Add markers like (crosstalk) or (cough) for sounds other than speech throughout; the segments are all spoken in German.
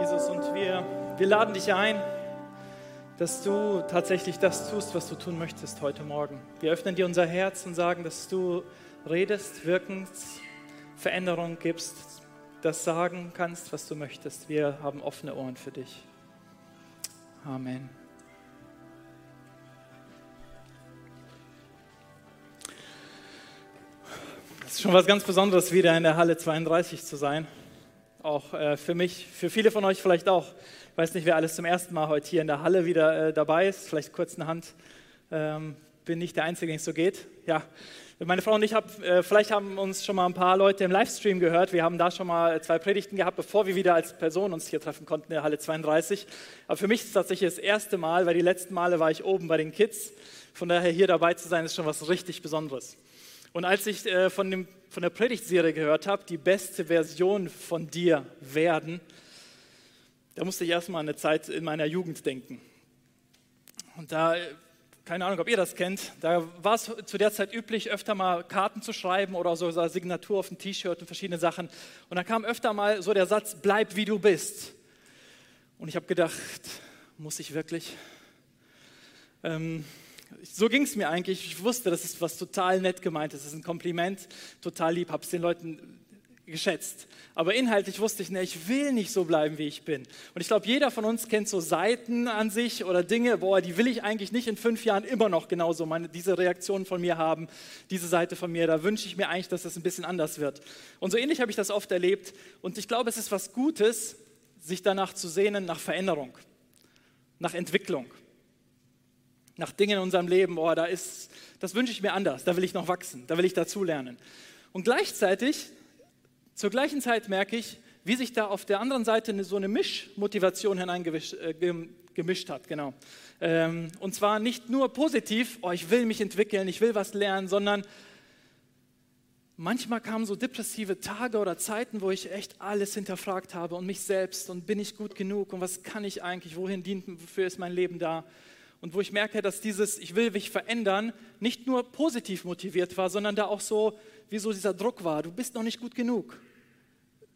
Jesus, und wir, wir laden dich ein, dass du tatsächlich das tust, was du tun möchtest heute Morgen. Wir öffnen dir unser Herz und sagen, dass du redest, wirkst, Veränderung gibst, das sagen kannst, was du möchtest. Wir haben offene Ohren für dich. Amen. Es ist schon was ganz Besonderes, wieder in der Halle 32 zu sein auch äh, für mich, für viele von euch vielleicht auch. Ich weiß nicht, wer alles zum ersten Mal heute hier in der Halle wieder äh, dabei ist. Vielleicht kurz eine Hand. Ähm, bin nicht der Einzige, den es so geht. Ja, meine Frau und ich haben, äh, vielleicht haben uns schon mal ein paar Leute im Livestream gehört. Wir haben da schon mal zwei Predigten gehabt, bevor wir wieder als Person uns hier treffen konnten in der Halle 32. Aber für mich ist es tatsächlich das erste Mal, weil die letzten Male war ich oben bei den Kids. Von daher hier dabei zu sein, ist schon was richtig Besonderes. Und als ich äh, von, dem, von der Predigtserie gehört habe, die beste Version von dir werden, da musste ich erstmal an eine Zeit in meiner Jugend denken. Und da, keine Ahnung, ob ihr das kennt, da war es zu der Zeit üblich, öfter mal Karten zu schreiben oder so eine Signatur auf ein T-Shirt und verschiedene Sachen. Und da kam öfter mal so der Satz, bleib wie du bist. Und ich habe gedacht, muss ich wirklich? Ähm, so ging es mir eigentlich. Ich wusste, das ist was total nett gemeint. Das ist ein Kompliment, total lieb, habe es den Leuten geschätzt. Aber inhaltlich wusste ich, ne, ich will nicht so bleiben, wie ich bin. Und ich glaube, jeder von uns kennt so Seiten an sich oder Dinge, boah, die will ich eigentlich nicht in fünf Jahren immer noch genauso meine, diese Reaktion von mir haben, diese Seite von mir. Da wünsche ich mir eigentlich, dass das ein bisschen anders wird. Und so ähnlich habe ich das oft erlebt. Und ich glaube, es ist was Gutes, sich danach zu sehnen, nach Veränderung, nach Entwicklung nach Dingen in unserem Leben, oh, da ist, das wünsche ich mir anders, da will ich noch wachsen, da will ich dazulernen. Und gleichzeitig, zur gleichen Zeit merke ich, wie sich da auf der anderen Seite so eine Mischmotivation hineingemischt äh, hat. Genau. Ähm, und zwar nicht nur positiv, oh, ich will mich entwickeln, ich will was lernen, sondern manchmal kamen so depressive Tage oder Zeiten, wo ich echt alles hinterfragt habe und mich selbst und bin ich gut genug und was kann ich eigentlich, wohin dient, wofür ist mein Leben da? Und wo ich merke, dass dieses Ich will mich verändern nicht nur positiv motiviert war, sondern da auch so, wie so dieser Druck war, du bist noch nicht gut genug.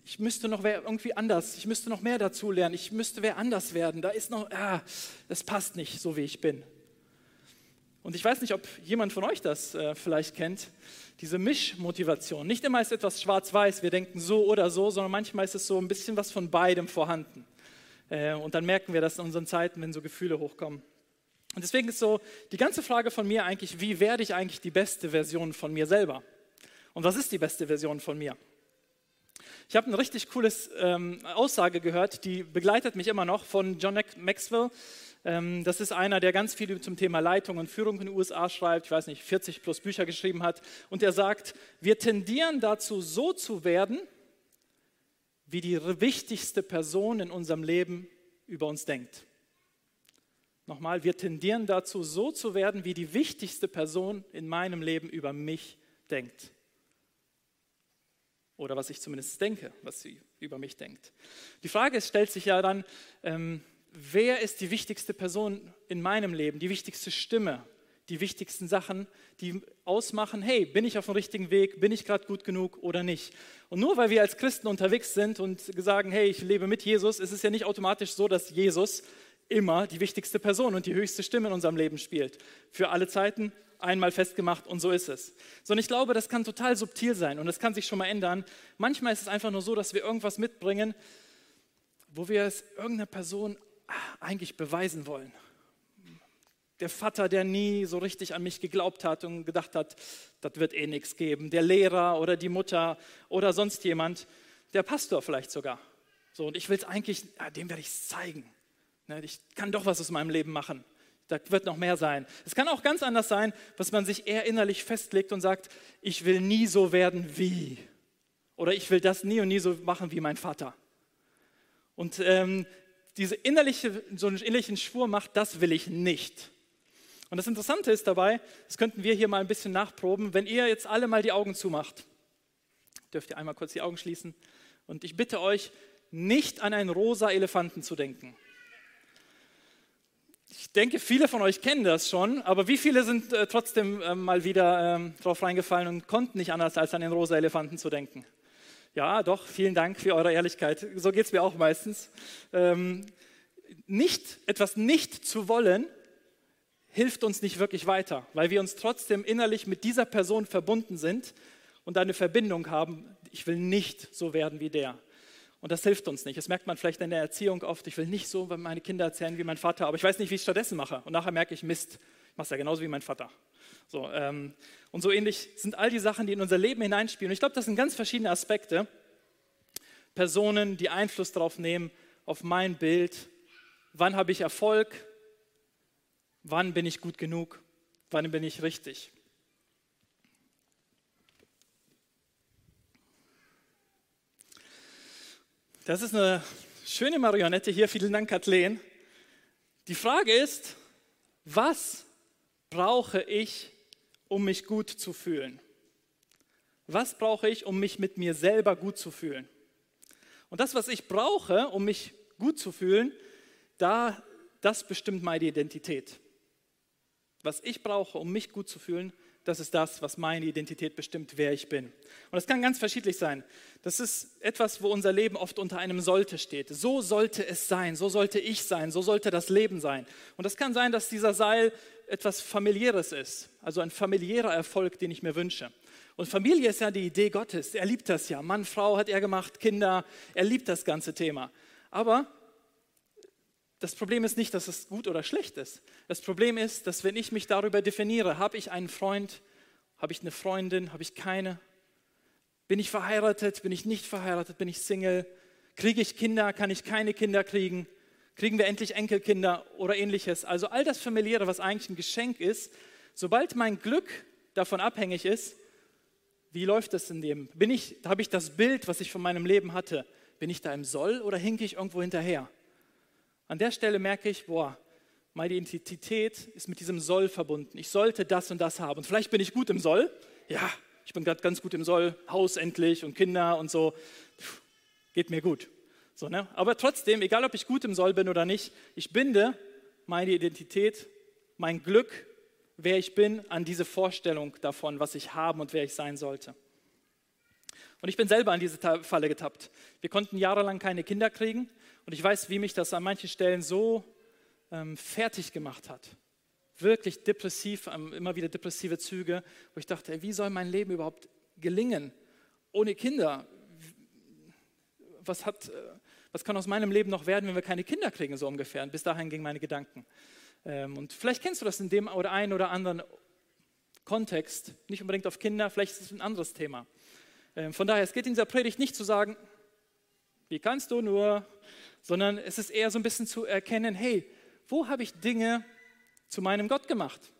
Ich müsste noch irgendwie anders, ich müsste noch mehr dazu lernen, ich müsste wer anders werden. Da ist noch, ah, das passt nicht, so wie ich bin. Und ich weiß nicht, ob jemand von euch das äh, vielleicht kennt, diese Mischmotivation. Nicht immer ist etwas schwarz-weiß, wir denken so oder so, sondern manchmal ist es so ein bisschen was von beidem vorhanden. Äh, und dann merken wir das in unseren Zeiten, wenn so Gefühle hochkommen. Und deswegen ist so die ganze Frage von mir eigentlich, wie werde ich eigentlich die beste Version von mir selber? Und was ist die beste Version von mir? Ich habe eine richtig coole ähm, Aussage gehört, die begleitet mich immer noch von John Maxwell. Ähm, das ist einer, der ganz viel zum Thema Leitung und Führung in den USA schreibt, ich weiß nicht, 40 plus Bücher geschrieben hat. Und er sagt, wir tendieren dazu, so zu werden, wie die wichtigste Person in unserem Leben über uns denkt. Nochmal, wir tendieren dazu, so zu werden, wie die wichtigste Person in meinem Leben über mich denkt. Oder was ich zumindest denke, was sie über mich denkt. Die Frage stellt sich ja dann, ähm, wer ist die wichtigste Person in meinem Leben, die wichtigste Stimme, die wichtigsten Sachen, die ausmachen, hey, bin ich auf dem richtigen Weg, bin ich gerade gut genug oder nicht. Und nur weil wir als Christen unterwegs sind und sagen, hey, ich lebe mit Jesus, ist es ja nicht automatisch so, dass Jesus immer die wichtigste Person und die höchste Stimme in unserem Leben spielt. Für alle Zeiten einmal festgemacht und so ist es. Sondern ich glaube, das kann total subtil sein und das kann sich schon mal ändern. Manchmal ist es einfach nur so, dass wir irgendwas mitbringen, wo wir es irgendeiner Person eigentlich beweisen wollen. Der Vater, der nie so richtig an mich geglaubt hat und gedacht hat, das wird eh nichts geben. Der Lehrer oder die Mutter oder sonst jemand. Der Pastor vielleicht sogar. So, und ich will es eigentlich, ja, dem werde ich es zeigen. Ne, ich kann doch was aus meinem Leben machen. Da wird noch mehr sein. Es kann auch ganz anders sein, dass man sich eher innerlich festlegt und sagt, ich will nie so werden wie. Oder ich will das nie und nie so machen wie mein Vater. Und ähm, diese innerliche, so einen innerlichen Schwur macht, das will ich nicht. Und das Interessante ist dabei, das könnten wir hier mal ein bisschen nachproben, wenn ihr jetzt alle mal die Augen zumacht, dürft ihr einmal kurz die Augen schließen. Und ich bitte euch, nicht an einen rosa Elefanten zu denken. Ich denke, viele von euch kennen das schon, aber wie viele sind äh, trotzdem äh, mal wieder ähm, drauf reingefallen und konnten nicht anders, als an den rosa Elefanten zu denken? Ja, doch, vielen Dank für eure Ehrlichkeit. So geht es mir auch meistens. Ähm, nicht, etwas nicht zu wollen, hilft uns nicht wirklich weiter, weil wir uns trotzdem innerlich mit dieser Person verbunden sind und eine Verbindung haben. Ich will nicht so werden wie der. Und das hilft uns nicht. Das merkt man vielleicht in der Erziehung oft. Ich will nicht so meine Kinder erzählen wie mein Vater, aber ich weiß nicht, wie ich es stattdessen mache. Und nachher merke ich, Mist, ich mache es ja genauso wie mein Vater. So, ähm, und so ähnlich sind all die Sachen, die in unser Leben hineinspielen. Und ich glaube, das sind ganz verschiedene Aspekte. Personen, die Einfluss darauf nehmen, auf mein Bild. Wann habe ich Erfolg? Wann bin ich gut genug? Wann bin ich richtig? Das ist eine schöne Marionette hier. Vielen Dank, Kathleen. Die Frage ist, was brauche ich, um mich gut zu fühlen? Was brauche ich, um mich mit mir selber gut zu fühlen? Und das, was ich brauche, um mich gut zu fühlen, da, das bestimmt meine Identität. Was ich brauche, um mich gut zu fühlen, das ist das, was meine Identität bestimmt, wer ich bin. Und das kann ganz verschiedentlich sein. Das ist etwas, wo unser Leben oft unter einem sollte steht. So sollte es sein, so sollte ich sein, so sollte das Leben sein. Und das kann sein, dass dieser Seil etwas familiäres ist, also ein familiärer Erfolg, den ich mir wünsche. Und Familie ist ja die Idee Gottes. Er liebt das ja. Mann, Frau hat er gemacht, Kinder. Er liebt das ganze Thema. Aber das Problem ist nicht, dass es gut oder schlecht ist. Das Problem ist, dass wenn ich mich darüber definiere, habe ich einen Freund, habe ich eine Freundin, habe ich keine, bin ich verheiratet, bin ich nicht verheiratet, bin ich Single, kriege ich Kinder, kann ich keine Kinder kriegen, kriegen wir endlich Enkelkinder oder ähnliches. Also all das familiäre, was eigentlich ein Geschenk ist, sobald mein Glück davon abhängig ist, wie läuft das in dem? Bin ich, habe ich das Bild, was ich von meinem Leben hatte, bin ich da im Soll oder hinke ich irgendwo hinterher? An der Stelle merke ich, boah, meine Identität ist mit diesem Soll verbunden. Ich sollte das und das haben. Und vielleicht bin ich gut im Soll. Ja, ich bin gerade ganz gut im Soll. Haus endlich und Kinder und so. Geht mir gut. So, ne? Aber trotzdem, egal ob ich gut im Soll bin oder nicht, ich binde meine Identität, mein Glück, wer ich bin, an diese Vorstellung davon, was ich haben und wer ich sein sollte. Und ich bin selber an diese Falle getappt. Wir konnten jahrelang keine Kinder kriegen. Und ich weiß, wie mich das an manchen Stellen so ähm, fertig gemacht hat. Wirklich depressiv, ähm, immer wieder depressive Züge, wo ich dachte, ey, wie soll mein Leben überhaupt gelingen ohne Kinder? Was, hat, äh, was kann aus meinem Leben noch werden, wenn wir keine Kinder kriegen, so ungefähr? Und bis dahin gingen meine Gedanken. Ähm, und vielleicht kennst du das in dem oder einen oder anderen Kontext, nicht unbedingt auf Kinder, vielleicht ist es ein anderes Thema. Ähm, von daher, es geht in dieser Predigt nicht zu sagen, wie kannst du nur, sondern es ist eher so ein bisschen zu erkennen, hey, wo habe ich Dinge zu meinem Gott gemacht?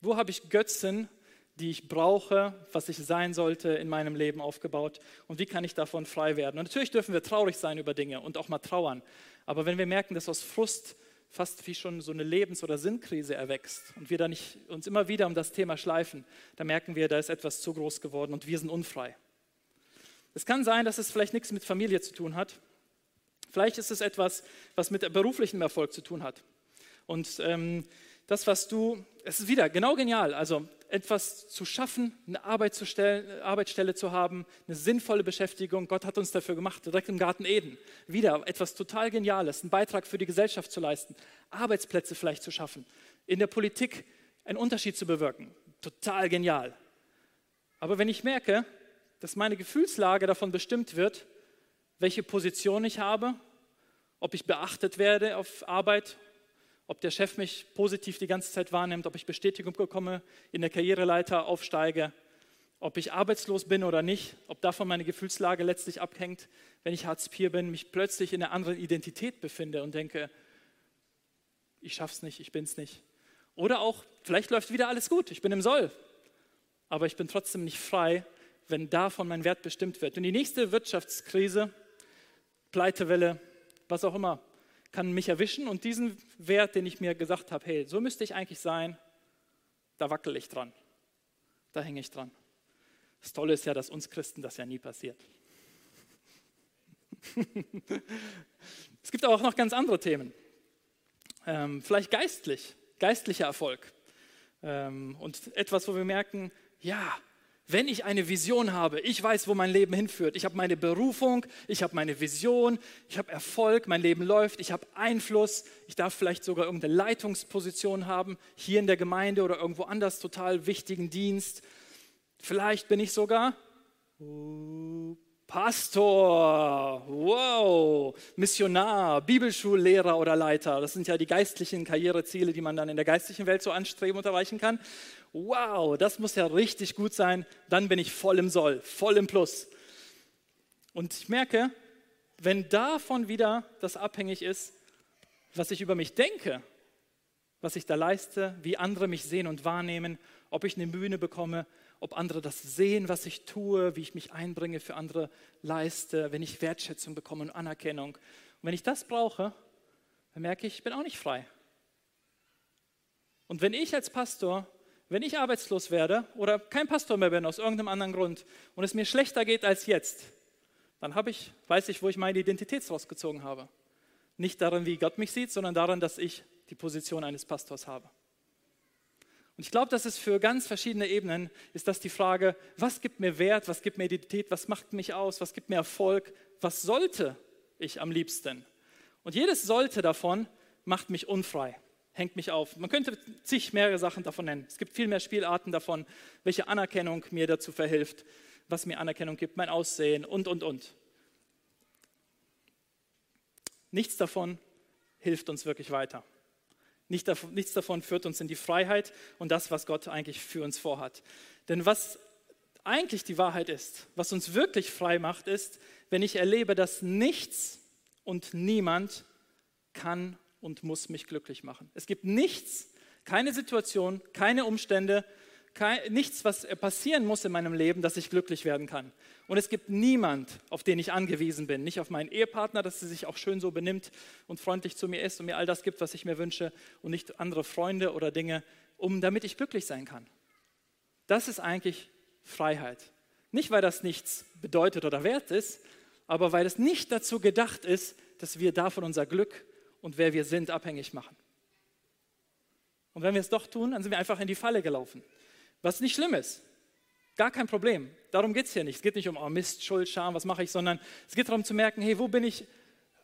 Wo habe ich Götzen, die ich brauche, was ich sein sollte, in meinem Leben aufgebaut? Und wie kann ich davon frei werden? Und natürlich dürfen wir traurig sein über Dinge und auch mal trauern. Aber wenn wir merken, dass aus Frust fast wie schon so eine Lebens- oder Sinnkrise erwächst und wir da nicht uns immer wieder um das Thema schleifen, dann merken wir, da ist etwas zu groß geworden und wir sind unfrei. Es kann sein, dass es vielleicht nichts mit Familie zu tun hat, Vielleicht ist es etwas, was mit beruflichem Erfolg zu tun hat. Und ähm, das, was du, es ist wieder genau genial, also etwas zu schaffen, eine Arbeit zu stellen, Arbeitsstelle zu haben, eine sinnvolle Beschäftigung. Gott hat uns dafür gemacht, direkt im Garten Eden. Wieder etwas total Geniales, einen Beitrag für die Gesellschaft zu leisten, Arbeitsplätze vielleicht zu schaffen, in der Politik einen Unterschied zu bewirken. Total genial. Aber wenn ich merke, dass meine Gefühlslage davon bestimmt wird, welche Position ich habe, ob ich beachtet werde auf Arbeit, ob der Chef mich positiv die ganze Zeit wahrnimmt, ob ich Bestätigung bekomme, in der Karriereleiter aufsteige, ob ich arbeitslos bin oder nicht, ob davon meine Gefühlslage letztlich abhängt, wenn ich Hartz IV bin, mich plötzlich in einer anderen Identität befinde und denke, ich schaff's nicht, ich bin's nicht. Oder auch, vielleicht läuft wieder alles gut, ich bin im Soll, aber ich bin trotzdem nicht frei, wenn davon mein Wert bestimmt wird. Und die nächste Wirtschaftskrise Pleitewelle, was auch immer, kann mich erwischen und diesen Wert, den ich mir gesagt habe, hey, so müsste ich eigentlich sein, da wackel ich dran, da hänge ich dran. Das Tolle ist ja, dass uns Christen das ja nie passiert. (laughs) es gibt auch noch ganz andere Themen. Ähm, vielleicht geistlich, geistlicher Erfolg. Ähm, und etwas, wo wir merken, ja, Wenn ich eine Vision habe, ich weiß, wo mein Leben hinführt. Ich habe meine Berufung, ich habe meine Vision, ich habe Erfolg, mein Leben läuft, ich habe Einfluss, ich darf vielleicht sogar irgendeine Leitungsposition haben, hier in der Gemeinde oder irgendwo anders, total wichtigen Dienst. Vielleicht bin ich sogar Pastor, wow, Missionar, Bibelschullehrer oder Leiter. Das sind ja die geistlichen Karriereziele, die man dann in der geistlichen Welt so anstreben und erreichen kann. Wow, das muss ja richtig gut sein. Dann bin ich voll im Soll, voll im Plus. Und ich merke, wenn davon wieder das abhängig ist, was ich über mich denke, was ich da leiste, wie andere mich sehen und wahrnehmen, ob ich eine Bühne bekomme, ob andere das sehen, was ich tue, wie ich mich einbringe, für andere leiste, wenn ich Wertschätzung bekomme und Anerkennung. Und wenn ich das brauche, dann merke ich, ich bin auch nicht frei. Und wenn ich als Pastor, wenn ich arbeitslos werde oder kein Pastor mehr bin aus irgendeinem anderen Grund und es mir schlechter geht als jetzt, dann habe ich, weiß ich, wo ich meine Identität rausgezogen habe. Nicht darin, wie Gott mich sieht, sondern darin, dass ich die Position eines Pastors habe. Und ich glaube, dass es für ganz verschiedene Ebenen ist das die Frage, was gibt mir Wert, was gibt mir Identität, was macht mich aus, was gibt mir Erfolg, was sollte ich am liebsten? Und jedes sollte davon macht mich unfrei, hängt mich auf. Man könnte zig mehrere Sachen davon nennen. Es gibt viel mehr Spielarten davon, welche Anerkennung mir dazu verhilft, was mir Anerkennung gibt, mein Aussehen und, und, und. Nichts davon hilft uns wirklich weiter. Nichts davon führt uns in die Freiheit und das, was Gott eigentlich für uns vorhat. Denn was eigentlich die Wahrheit ist, was uns wirklich frei macht, ist, wenn ich erlebe, dass nichts und niemand kann und muss mich glücklich machen. Es gibt nichts, keine Situation, keine Umstände, nichts, was passieren muss in meinem Leben, dass ich glücklich werden kann. Und es gibt niemand, auf den ich angewiesen bin. Nicht auf meinen Ehepartner, dass er sich auch schön so benimmt und freundlich zu mir ist und mir all das gibt, was ich mir wünsche. Und nicht andere Freunde oder Dinge, um damit ich glücklich sein kann. Das ist eigentlich Freiheit. Nicht, weil das nichts bedeutet oder wert ist, aber weil es nicht dazu gedacht ist, dass wir davon unser Glück und wer wir sind abhängig machen. Und wenn wir es doch tun, dann sind wir einfach in die Falle gelaufen. Was nicht schlimm ist. Gar kein Problem. Darum geht es hier nicht. Es geht nicht um oh Mist, Schuld, Scham, was mache ich, sondern es geht darum zu merken, hey, wo bin ich?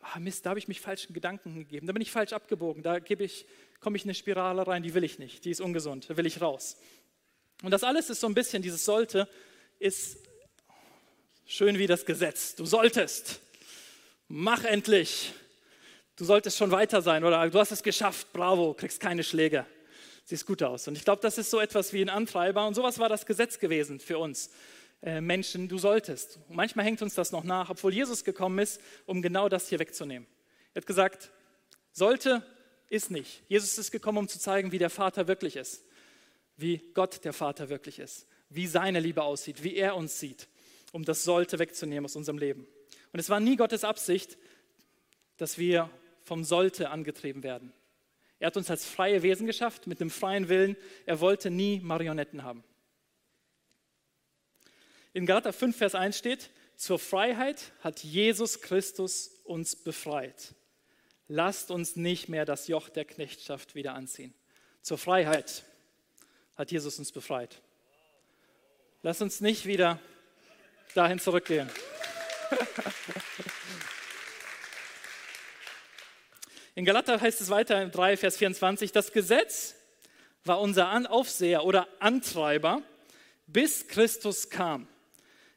Ah, Mist, da habe ich mich falschen Gedanken gegeben. Da bin ich falsch abgebogen. Da ich, komme ich in eine Spirale rein, die will ich nicht. Die ist ungesund. Da will ich raus. Und das alles ist so ein bisschen, dieses sollte, ist schön wie das Gesetz. Du solltest. Mach endlich. Du solltest schon weiter sein oder du hast es geschafft. Bravo, kriegst keine Schläge siehst gut aus. Und ich glaube, das ist so etwas wie ein Antreiber. Und sowas war das Gesetz gewesen für uns. Äh, Menschen, du solltest. Und manchmal hängt uns das noch nach, obwohl Jesus gekommen ist, um genau das hier wegzunehmen. Er hat gesagt, sollte ist nicht. Jesus ist gekommen, um zu zeigen, wie der Vater wirklich ist, wie Gott der Vater wirklich ist, wie seine Liebe aussieht, wie er uns sieht, um das sollte wegzunehmen aus unserem Leben. Und es war nie Gottes Absicht, dass wir vom sollte angetrieben werden. Er hat uns als freie Wesen geschafft, mit einem freien Willen. Er wollte nie Marionetten haben. In Galater 5, Vers 1 steht, zur Freiheit hat Jesus Christus uns befreit. Lasst uns nicht mehr das Joch der Knechtschaft wieder anziehen. Zur Freiheit hat Jesus uns befreit. Lasst uns nicht wieder dahin zurückgehen. (laughs) In Galater heißt es weiter in 3, Vers 24, das Gesetz war unser Aufseher oder Antreiber, bis Christus kam.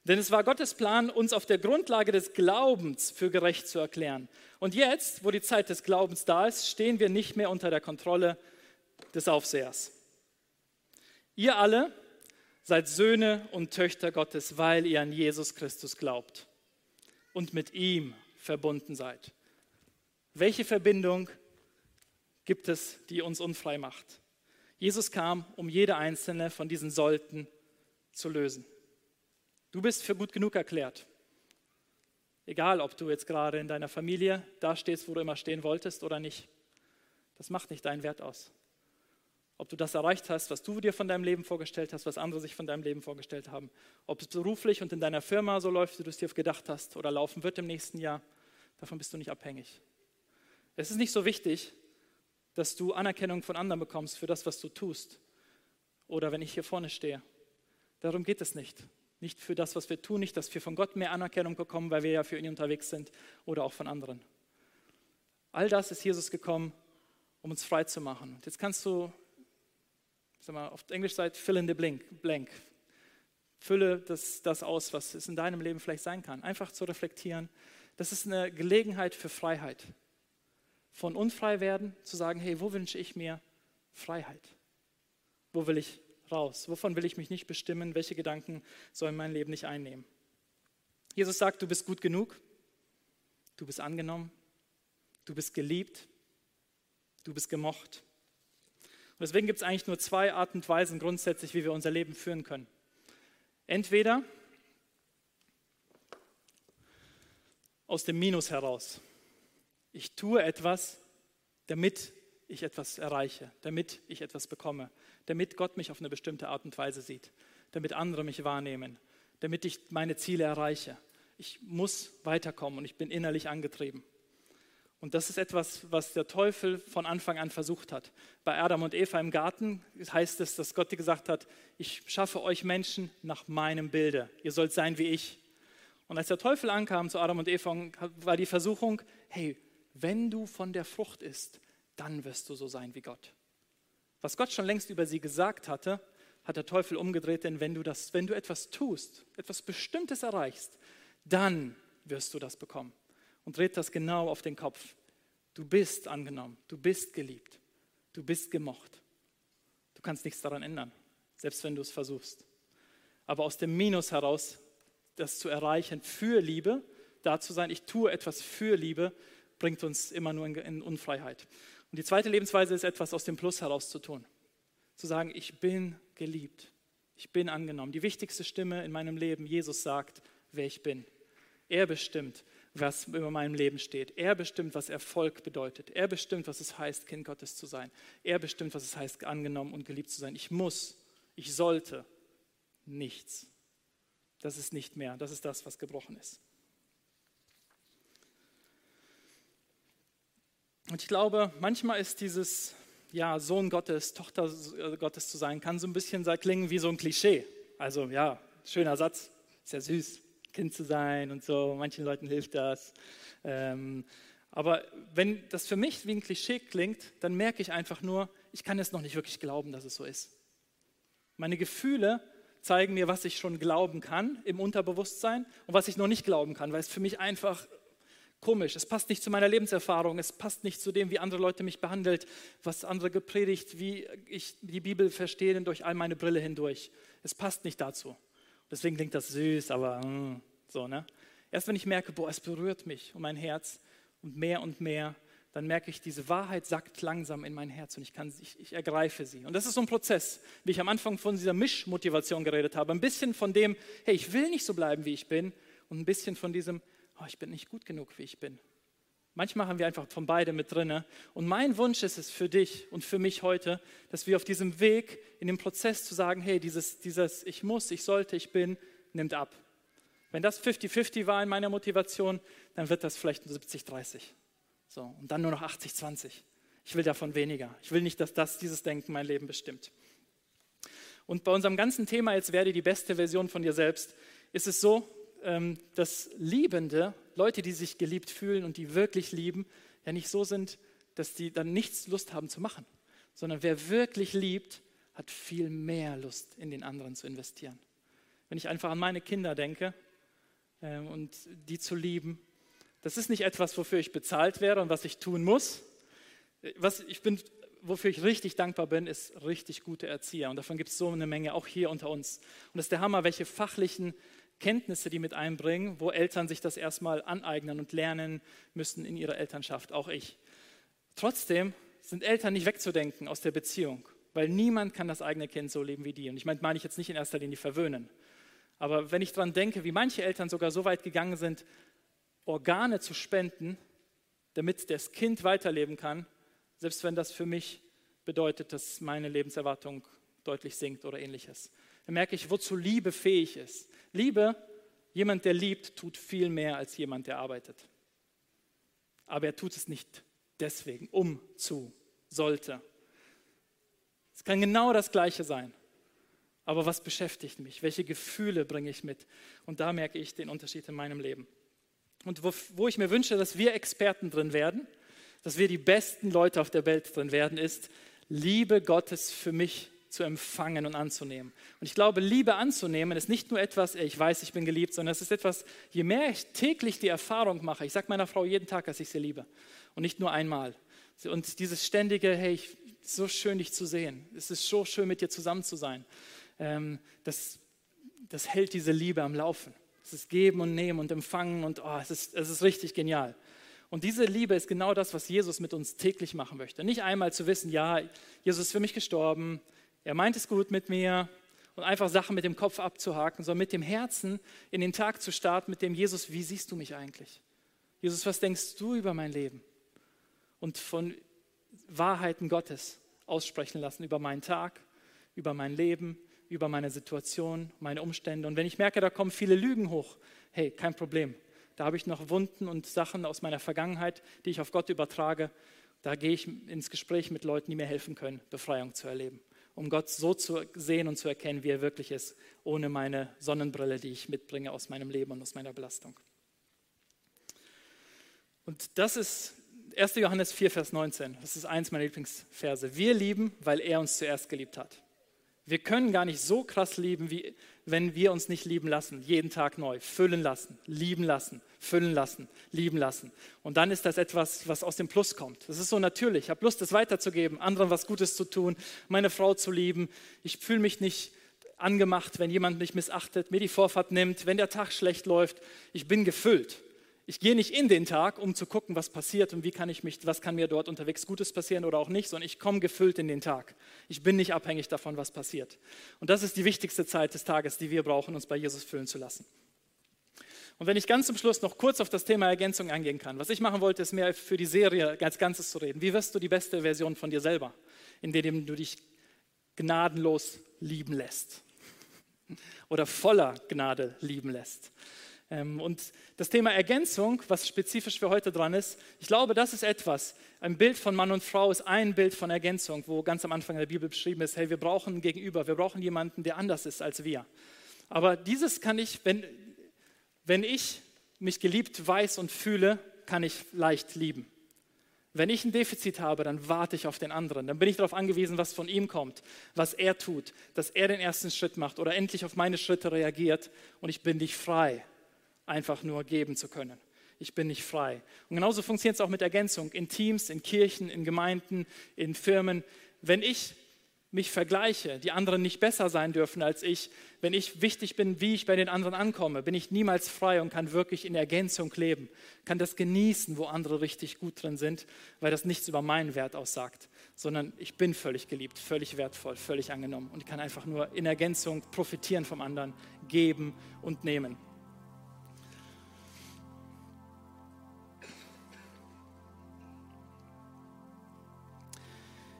Denn es war Gottes Plan, uns auf der Grundlage des Glaubens für gerecht zu erklären. Und jetzt, wo die Zeit des Glaubens da ist, stehen wir nicht mehr unter der Kontrolle des Aufsehers. Ihr alle seid Söhne und Töchter Gottes, weil ihr an Jesus Christus glaubt und mit ihm verbunden seid. Welche Verbindung gibt es, die uns unfrei macht? Jesus kam, um jede einzelne von diesen Sollten zu lösen. Du bist für gut genug erklärt. Egal, ob du jetzt gerade in deiner Familie da stehst, wo du immer stehen wolltest oder nicht. Das macht nicht deinen Wert aus. Ob du das erreicht hast, was du dir von deinem Leben vorgestellt hast, was andere sich von deinem Leben vorgestellt haben. Ob es beruflich und in deiner Firma so läuft, wie du es dir gedacht hast oder laufen wird im nächsten Jahr, davon bist du nicht abhängig. Es ist nicht so wichtig, dass du Anerkennung von anderen bekommst für das, was du tust. Oder wenn ich hier vorne stehe. Darum geht es nicht. Nicht für das, was wir tun, nicht, dass wir von Gott mehr Anerkennung bekommen, weil wir ja für ihn unterwegs sind oder auch von anderen. All das ist Jesus gekommen, um uns frei zu machen. Und jetzt kannst du, sag mal, auf Englisch sagt, fill in the blank, blank. Fülle das, das aus, was es in deinem Leben vielleicht sein kann. Einfach zu reflektieren. Das ist eine Gelegenheit für Freiheit. Von unfrei werden, zu sagen, hey, wo wünsche ich mir Freiheit? Wo will ich raus? Wovon will ich mich nicht bestimmen? Welche Gedanken sollen mein Leben nicht einnehmen? Jesus sagt, du bist gut genug, du bist angenommen, du bist geliebt, du bist gemocht. Und deswegen gibt es eigentlich nur zwei Arten und Weisen grundsätzlich, wie wir unser Leben führen können. Entweder aus dem Minus heraus. Ich tue etwas, damit ich etwas erreiche, damit ich etwas bekomme, damit Gott mich auf eine bestimmte Art und Weise sieht, damit andere mich wahrnehmen, damit ich meine Ziele erreiche. Ich muss weiterkommen und ich bin innerlich angetrieben. Und das ist etwas, was der Teufel von Anfang an versucht hat. Bei Adam und Eva im Garten heißt es, dass Gott gesagt hat, ich schaffe euch Menschen nach meinem Bilde. Ihr sollt sein wie ich. Und als der Teufel ankam zu Adam und Eva, war die Versuchung, hey, wenn du von der Frucht isst, dann wirst du so sein wie Gott. Was Gott schon längst über sie gesagt hatte, hat der Teufel umgedreht, denn wenn du, das, wenn du etwas tust, etwas Bestimmtes erreichst, dann wirst du das bekommen. Und dreht das genau auf den Kopf. Du bist angenommen, du bist geliebt, du bist gemocht. Du kannst nichts daran ändern, selbst wenn du es versuchst. Aber aus dem Minus heraus, das zu erreichen für Liebe, da zu sein, ich tue etwas für Liebe, bringt uns immer nur in Unfreiheit. Und die zweite Lebensweise ist etwas aus dem Plus heraus zu tun. Zu sagen, ich bin geliebt, ich bin angenommen. Die wichtigste Stimme in meinem Leben, Jesus sagt, wer ich bin. Er bestimmt, was über meinem Leben steht. Er bestimmt, was Erfolg bedeutet. Er bestimmt, was es heißt, Kind Gottes zu sein. Er bestimmt, was es heißt, angenommen und geliebt zu sein. Ich muss, ich sollte nichts. Das ist nicht mehr. Das ist das, was gebrochen ist. Und ich glaube, manchmal ist dieses ja, Sohn Gottes, Tochter Gottes zu sein, kann so ein bisschen klingen wie so ein Klischee. Also ja, schöner Satz, ist ja süß, Kind zu sein und so, manchen Leuten hilft das. Ähm, aber wenn das für mich wie ein Klischee klingt, dann merke ich einfach nur, ich kann es noch nicht wirklich glauben, dass es so ist. Meine Gefühle zeigen mir, was ich schon glauben kann im Unterbewusstsein und was ich noch nicht glauben kann, weil es für mich einfach komisch, es passt nicht zu meiner Lebenserfahrung, es passt nicht zu dem, wie andere Leute mich behandelt, was andere gepredigt, wie ich die Bibel verstehe durch all meine Brille hindurch. Es passt nicht dazu. Deswegen klingt das süß, aber mm, so, ne? Erst wenn ich merke, boah, es berührt mich und mein Herz und mehr und mehr, dann merke ich, diese Wahrheit sackt langsam in mein Herz und ich, kann, ich, ich ergreife sie. Und das ist so ein Prozess, wie ich am Anfang von dieser Mischmotivation geredet habe. Ein bisschen von dem, hey, ich will nicht so bleiben, wie ich bin, und ein bisschen von diesem, oh, ich bin nicht gut genug, wie ich bin. Manchmal haben wir einfach von beide mit drinne. Und mein Wunsch ist es für dich und für mich heute, dass wir auf diesem Weg, in dem Prozess zu sagen, hey, dieses, dieses Ich muss, ich sollte, ich bin, nimmt ab. Wenn das 50-50 war in meiner Motivation, dann wird das vielleicht 70-30. So, und dann nur noch 80-20. Ich will davon weniger. Ich will nicht, dass das, dieses Denken mein Leben bestimmt. Und bei unserem ganzen Thema, jetzt werde die beste Version von dir selbst, ist es so, dass Liebende, Leute, die sich geliebt fühlen und die wirklich lieben, ja nicht so sind, dass die dann nichts Lust haben zu machen, sondern wer wirklich liebt, hat viel mehr Lust, in den anderen zu investieren. Wenn ich einfach an meine Kinder denke ähm, und die zu lieben, das ist nicht etwas, wofür ich bezahlt werde und was ich tun muss. Was ich bin, wofür ich richtig dankbar bin, ist richtig gute Erzieher. Und davon gibt es so eine Menge, auch hier unter uns. Und das ist der Hammer, welche fachlichen Kenntnisse, die mit einbringen, wo Eltern sich das erstmal aneignen und lernen müssen in ihrer Elternschaft, auch ich. Trotzdem sind Eltern nicht wegzudenken aus der Beziehung, weil niemand kann das eigene Kind so leben wie die. Und ich meine, meine ich jetzt nicht in erster Linie verwöhnen. Aber wenn ich daran denke, wie manche Eltern sogar so weit gegangen sind, Organe zu spenden, damit das Kind weiterleben kann, selbst wenn das für mich bedeutet, dass meine Lebenserwartung deutlich sinkt oder ähnliches. Dann merke ich, wozu Liebe fähig ist. Liebe, jemand, der liebt, tut viel mehr als jemand, der arbeitet. Aber er tut es nicht deswegen, um zu, sollte. Es kann genau das Gleiche sein. Aber was beschäftigt mich? Welche Gefühle bringe ich mit? Und da merke ich den Unterschied in meinem Leben. Und wo, wo ich mir wünsche, dass wir Experten drin werden, dass wir die besten Leute auf der Welt drin werden, ist Liebe Gottes für mich zu empfangen und anzunehmen. Und ich glaube, Liebe anzunehmen ist nicht nur etwas, ich weiß, ich bin geliebt, sondern es ist etwas, je mehr ich täglich die Erfahrung mache, ich sage meiner Frau jeden Tag, dass ich sie liebe und nicht nur einmal. Und dieses ständige, hey, ich, so schön dich zu sehen, es ist so schön mit dir zusammen zu sein, ähm, das, das hält diese Liebe am Laufen. Es ist geben und nehmen und empfangen und oh, es, ist, es ist richtig genial. Und diese Liebe ist genau das, was Jesus mit uns täglich machen möchte. Nicht einmal zu wissen, ja, Jesus ist für mich gestorben, er meint es gut mit mir und einfach Sachen mit dem Kopf abzuhaken, sondern mit dem Herzen in den Tag zu starten, mit dem Jesus, wie siehst du mich eigentlich? Jesus, was denkst du über mein Leben? Und von Wahrheiten Gottes aussprechen lassen über meinen Tag, über mein Leben, über meine Situation, meine Umstände. Und wenn ich merke, da kommen viele Lügen hoch, hey, kein Problem. Da habe ich noch Wunden und Sachen aus meiner Vergangenheit, die ich auf Gott übertrage. Da gehe ich ins Gespräch mit Leuten, die mir helfen können, Befreiung zu erleben um Gott so zu sehen und zu erkennen, wie er wirklich ist, ohne meine Sonnenbrille, die ich mitbringe aus meinem Leben und aus meiner Belastung. Und das ist 1. Johannes 4, Vers 19. Das ist eins meiner Lieblingsverse. Wir lieben, weil er uns zuerst geliebt hat. Wir können gar nicht so krass lieben, wie wenn wir uns nicht lieben lassen, jeden Tag neu, füllen lassen, lieben lassen, füllen lassen, lieben lassen. Und dann ist das etwas, was aus dem Plus kommt. Das ist so natürlich. Ich habe Lust, es weiterzugeben, anderen was Gutes zu tun, meine Frau zu lieben. Ich fühle mich nicht angemacht, wenn jemand mich missachtet, mir die Vorfahrt nimmt, wenn der Tag schlecht läuft. Ich bin gefüllt. Ich gehe nicht in den Tag, um zu gucken, was passiert und wie kann ich mich, was kann mir dort unterwegs Gutes passieren oder auch nicht, sondern ich komme gefüllt in den Tag. Ich bin nicht abhängig davon, was passiert. Und das ist die wichtigste Zeit des Tages, die wir brauchen, uns bei Jesus füllen zu lassen. Und wenn ich ganz zum Schluss noch kurz auf das Thema Ergänzung eingehen kann, was ich machen wollte, ist mehr für die Serie als Ganzes zu reden. Wie wirst du die beste Version von dir selber, indem du dich gnadenlos lieben lässt oder voller Gnade lieben lässt? Ähm, und das Thema Ergänzung, was spezifisch für heute dran ist, ich glaube, das ist etwas. Ein Bild von Mann und Frau ist ein Bild von Ergänzung, wo ganz am Anfang der Bibel beschrieben ist, hey, wir brauchen ein Gegenüber, wir brauchen jemanden, der anders ist als wir. Aber dieses kann ich, wenn, wenn ich mich geliebt weiß und fühle, kann ich leicht lieben. Wenn ich ein Defizit habe, dann warte ich auf den anderen. Dann bin ich darauf angewiesen, was von ihm kommt, was er tut, dass er den ersten Schritt macht oder endlich auf meine Schritte reagiert und ich bin nicht frei einfach nur geben zu können. Ich bin nicht frei. Und genauso funktioniert es auch mit Ergänzung in Teams, in Kirchen, in Gemeinden, in Firmen. Wenn ich mich vergleiche, die anderen nicht besser sein dürfen als ich, wenn ich wichtig bin, wie ich bei den anderen ankomme, bin ich niemals frei und kann wirklich in Ergänzung leben, kann das genießen, wo andere richtig gut drin sind, weil das nichts über meinen Wert aussagt, sondern ich bin völlig geliebt, völlig wertvoll, völlig angenommen und kann einfach nur in Ergänzung profitieren vom anderen, geben und nehmen.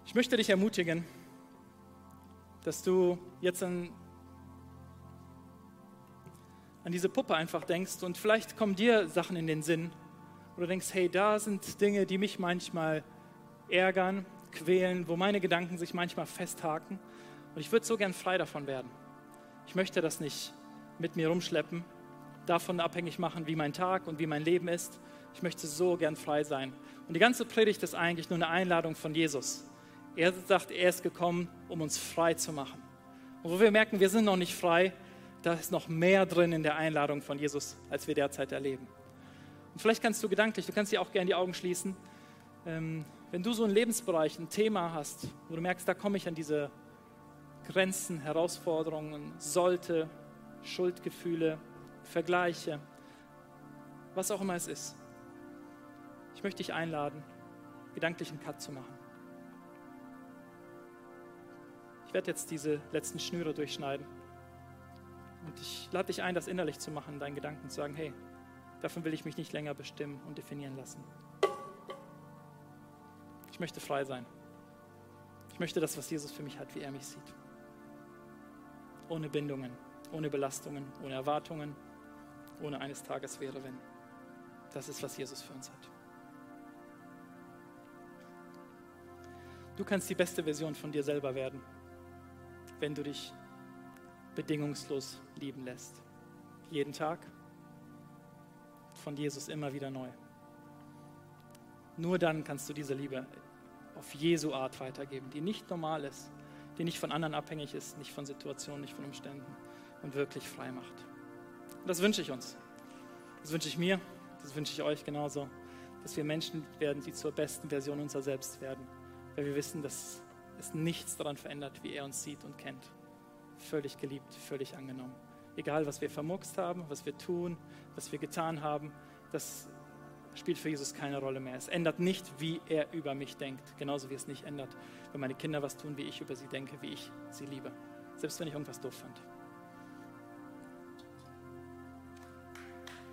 Ich möchte dich ermutigen, dass du jetzt an, an diese Puppe einfach denkst und vielleicht kommen dir Sachen in den Sinn, wo du denkst, hey, da sind Dinge, die mich manchmal ärgern, quälen, wo meine Gedanken sich manchmal festhaken und ich würde so gern frei davon werden. Ich möchte das nicht mit mir rumschleppen, davon abhängig machen, wie mein Tag und wie mein Leben ist. Ich möchte so gern frei sein. Und die ganze Predigt ist eigentlich nur eine Einladung von Jesus er sagt, er ist gekommen, um uns frei zu machen. Und wo wir merken, wir sind noch nicht frei, da ist noch mehr drin in der Einladung von Jesus, als wir derzeit erleben. Und vielleicht kannst du gedanklich, du kannst dir auch gerne die Augen schließen, ähm, wenn du so einen Lebensbereich, ein Thema hast, wo du merkst, da komme ich an diese Grenzen, Herausforderungen, sollte, Schuldgefühle, Vergleiche, was auch immer es ist. Ich möchte dich einladen, gedanklich einen Cut zu machen. Ich werde jetzt diese letzten Schnüre durchschneiden. Und ich lade dich ein, das innerlich zu machen, deinen Gedanken zu sagen, hey, davon will ich mich nicht länger bestimmen und definieren lassen. Ich möchte frei sein. Ich möchte das, was Jesus für mich hat, wie er mich sieht. Ohne Bindungen, ohne Belastungen, ohne Erwartungen, ohne eines Tages wäre, wenn. Das ist, was Jesus für uns hat. Du kannst die beste Version von dir selber werden wenn du dich bedingungslos lieben lässt. Jeden Tag von Jesus immer wieder neu. Nur dann kannst du diese Liebe auf Jesu Art weitergeben, die nicht normal ist, die nicht von anderen abhängig ist, nicht von Situationen, nicht von Umständen und wirklich frei macht. Das wünsche ich uns. Das wünsche ich mir, das wünsche ich euch genauso, dass wir Menschen werden, die zur besten Version unserer selbst werden, weil wir wissen, dass es nichts daran verändert, wie er uns sieht und kennt. Völlig geliebt, völlig angenommen. Egal, was wir vermuckst haben, was wir tun, was wir getan haben, das spielt für Jesus keine Rolle mehr. Es ändert nicht, wie er über mich denkt, genauso wie es nicht ändert, wenn meine Kinder was tun, wie ich über sie denke, wie ich sie liebe, selbst wenn ich irgendwas doof fand.